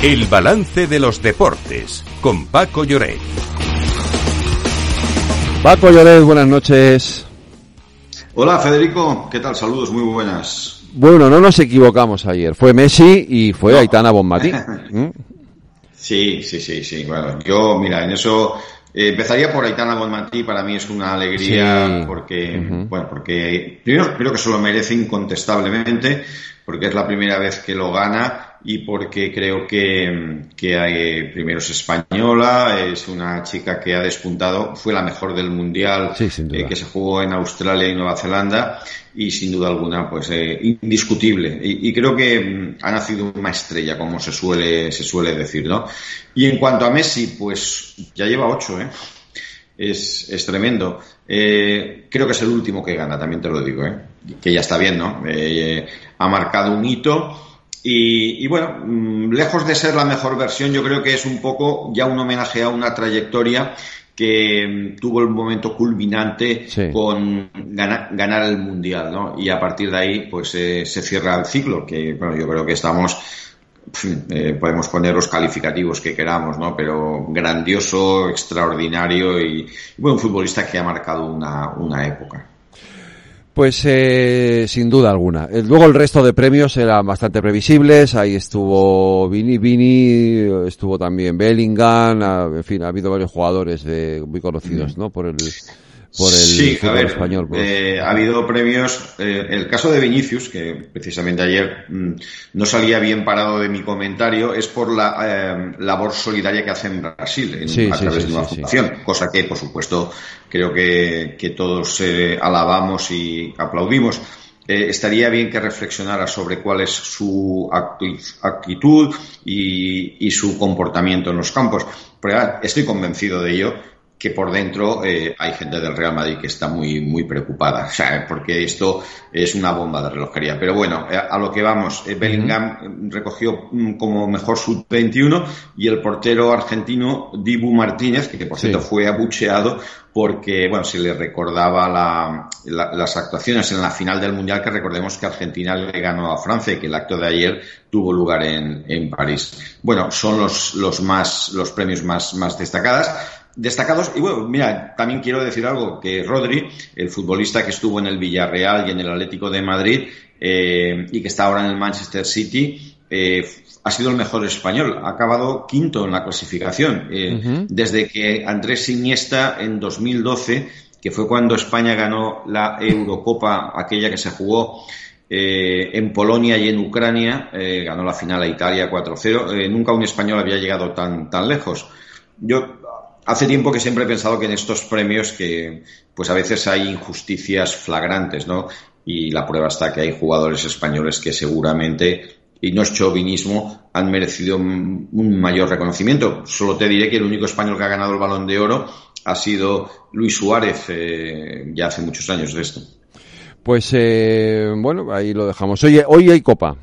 El balance de los deportes con Paco Lloret. Paco Lloret, buenas noches. Hola Federico, ¿qué tal? Saludos, muy buenas. Bueno, no nos equivocamos ayer. Fue Messi y fue Aitana Bonmatí. ¿Mm? Sí, sí, sí, sí. Bueno, yo, mira, en eso eh, empezaría por Aitana Bonmatí, para mí es una alegría porque, bueno, porque primero creo que se lo merece incontestablemente, porque es la primera vez que lo gana y porque creo que, que hay, primero es española, es una chica que ha despuntado, fue la mejor del mundial eh, que se jugó en Australia y Nueva Zelanda y sin duda alguna pues eh, indiscutible y, creo que mm, ha nacido una estrella como se suele se suele decir, ¿no? Y en cuanto a Messi pues ya lleva ocho, ¿eh? Es, es tremendo. Eh, creo que es el último que gana, también te lo digo, ¿eh? que ya está bien, ¿no? Eh, ha marcado un hito y, bueno, mm, lejos de ser la mejor versión, yo creo que es un poco ya un homenaje a una trayectoria que mm, tuvo el momento culminante con ganar, el mundial, ¿no? Y a partir de ahí, pues eh, se cierra el ciclo, que bueno, yo creo que estamos, eh, podemos poner los calificativos que queramos, ¿no? Pero grandioso, extraordinario y, y bueno, un futbolista que ha marcado una, una época. Pues eh, sin duda alguna. Eh, luego el resto de premios eran bastante previsibles. Ahí estuvo Vini Vini, estuvo también Bellingham, en fin, ha habido varios jugadores eh, muy conocidos, ¿no? Por el por el sí, a ver, español. Pues. Eh, ha habido premios. Eh, el caso de Vinicius, que precisamente ayer mm, no salía bien parado de mi comentario, es por la eh, labor solidaria que hace en Brasil a través de una fundación, cosa que, por supuesto, creo que, que todos alabamos y aplaudimos. estaría bien que reflexionara sobre cuál es su actitud y, y su comportamiento en los campos. Pero estoy convencido de ello que por dentro eh, hay gente del Real Madrid que está muy, muy preocupada, o sea, porque esto es una bomba de relojería. Pero bueno, eh, a lo que vamos, eh, Bellingham recogió mm, como mejor sub-21 y el portero argentino Dibu Martínez, que por cierto fue abucheado porque, bueno, se le recordaba la, las actuaciones en la final del Mundial, que recordemos que Argentina le ganó a Francia y que el acto de ayer tuvo lugar en, en París. Bueno, son los, los más, los premios más, más destacados destacados. Y bueno, mira, también quiero decir algo, que Rodri, el futbolista que estuvo en el Villarreal y en el Atlético de Madrid eh, y que está ahora en el Manchester City, eh, ha sido el mejor español. Ha acabado quinto en la clasificación. Eh, desde que Andrés Iniesta en 2012, que fue cuando España ganó la Eurocopa, aquella que se jugó en Polonia y en Ucrania, ganó la final a Italia 4-0. nunca un español había llegado tan, tan lejos. Yo Hace tiempo que siempre he pensado que en estos premios que pues a veces hay injusticias flagrantes, ¿no? Y la prueba está que hay jugadores españoles que seguramente, y no es chauvinismo, han merecido un mayor reconocimiento. Solo te diré que el único español que ha ganado el balón de oro ha sido Luis Suárez, eh, ya hace muchos años de esto. Pues eh, bueno, ahí lo dejamos. Oye, hoy hay copa.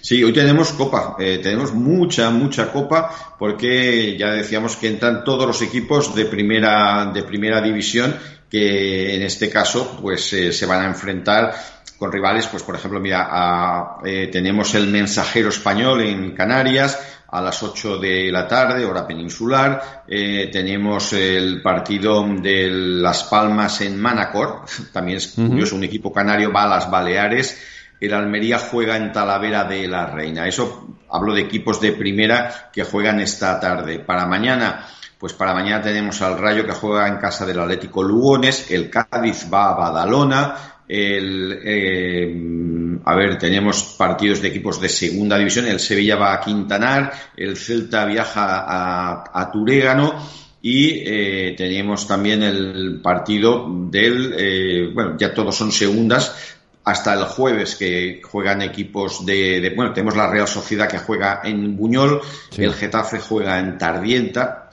Sí, hoy tenemos copa, eh, tenemos mucha, mucha copa, porque ya decíamos que entran todos los equipos de primera, de primera división, que en este caso, pues eh, se van a enfrentar con rivales, pues por ejemplo, mira, eh, tenemos el mensajero español en Canarias, a las 8 de la tarde, hora peninsular. tenemos el partido de Las Palmas en Manacor, también es curioso, un equipo canario va a las Baleares el Almería juega en Talavera de la Reina. Eso hablo de equipos de primera que juegan esta tarde. Para mañana, pues para mañana tenemos al Rayo que juega en casa del Atlético Lugones, el Cádiz va a Badalona, el, eh, a ver, tenemos partidos de equipos de segunda división, el Sevilla va a Quintanar, el Celta viaja a, a Turégano y eh, tenemos también el partido del, eh, bueno, ya todos son segundas, hasta el jueves que juegan equipos de, bueno tenemos la Real Sociedad que juega en Buñol el Getafe juega en Tardienta.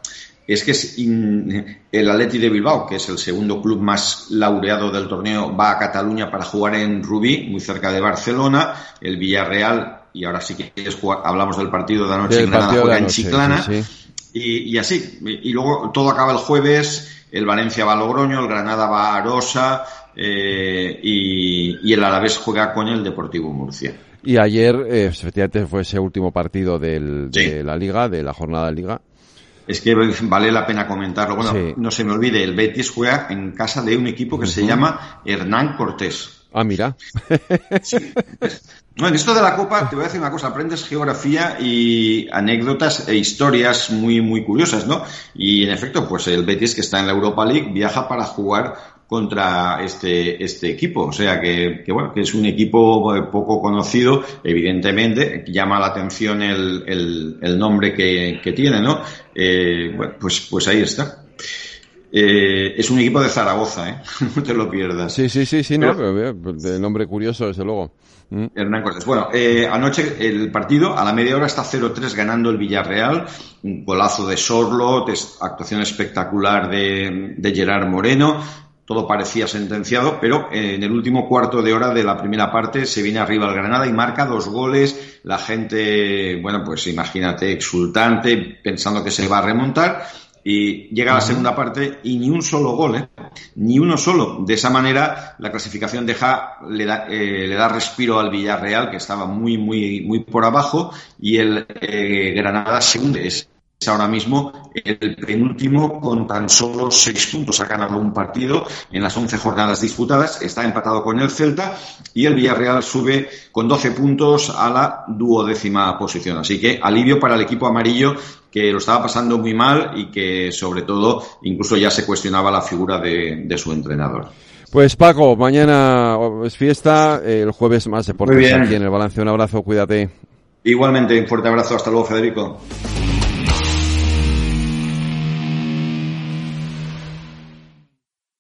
Es que es el Atleti de Bilbao que es el segundo club más laureado del torneo va a Cataluña para jugar en Rubí muy cerca de Barcelona. El Villarreal y ahora sí que hablamos del partido de anoche en Granada juega en Chiclana. y, y, así y luego todo acaba el jueves el Valencia va a Logroño el Granada va a Arosa eh, y, el Alavés juega con el Deportivo Murcia. Y ayer, eh, efectivamente, fue ese último partido del, de la Liga, de la jornada de Liga. Es que vale la pena comentarlo. Bueno, no se me olvide, el Betis juega en casa de un equipo que se llama Hernán Cortés. Ah, mira. Bueno, en esto de la Copa te voy a decir una cosa, aprendes geografía y anécdotas e historias muy, muy curiosas, ¿no? Y en efecto, pues el Betis que está en la Europa League viaja para jugar contra este, este equipo. O sea que, que, bueno, que es un equipo eh, poco conocido, evidentemente, llama la atención el, el, el nombre que, que, tiene, ¿no? Eh, bueno, pues, pues ahí está. Eh, es un equipo de Zaragoza, ¿eh? no te lo pierdas. Sí, sí, sí, sí, no, de nombre curioso, desde luego. Mm. Hernán Cortés. Bueno, eh, anoche el partido a la media hora está 0-3 ganando el Villarreal. Un golazo de Sorlot, actuación espectacular de, de Gerard Moreno. Todo parecía sentenciado, pero en el último cuarto de hora de la primera parte se viene arriba el Granada y marca dos goles. La gente, bueno, pues imagínate, exultante, pensando que se va a remontar y llega la segunda parte y ni un solo gol, ¿eh? ni uno solo. De esa manera la clasificación deja, le da, eh, le da respiro al Villarreal, que estaba muy, muy, muy por abajo, y el eh, Granada se hunde es ahora mismo el penúltimo con tan solo seis puntos. Ha ganado un partido en las once jornadas disputadas, está empatado con el Celta y el Villarreal sube con doce puntos a la duodécima posición. Así que alivio para el equipo amarillo que lo estaba pasando muy mal y que sobre todo incluso ya se cuestionaba la figura de, su entrenador. Pues Paco, mañana es fiesta, el jueves más deportes aquí en el balance. Un abrazo, cuídate. Igualmente, un fuerte abrazo, hasta luego Federico.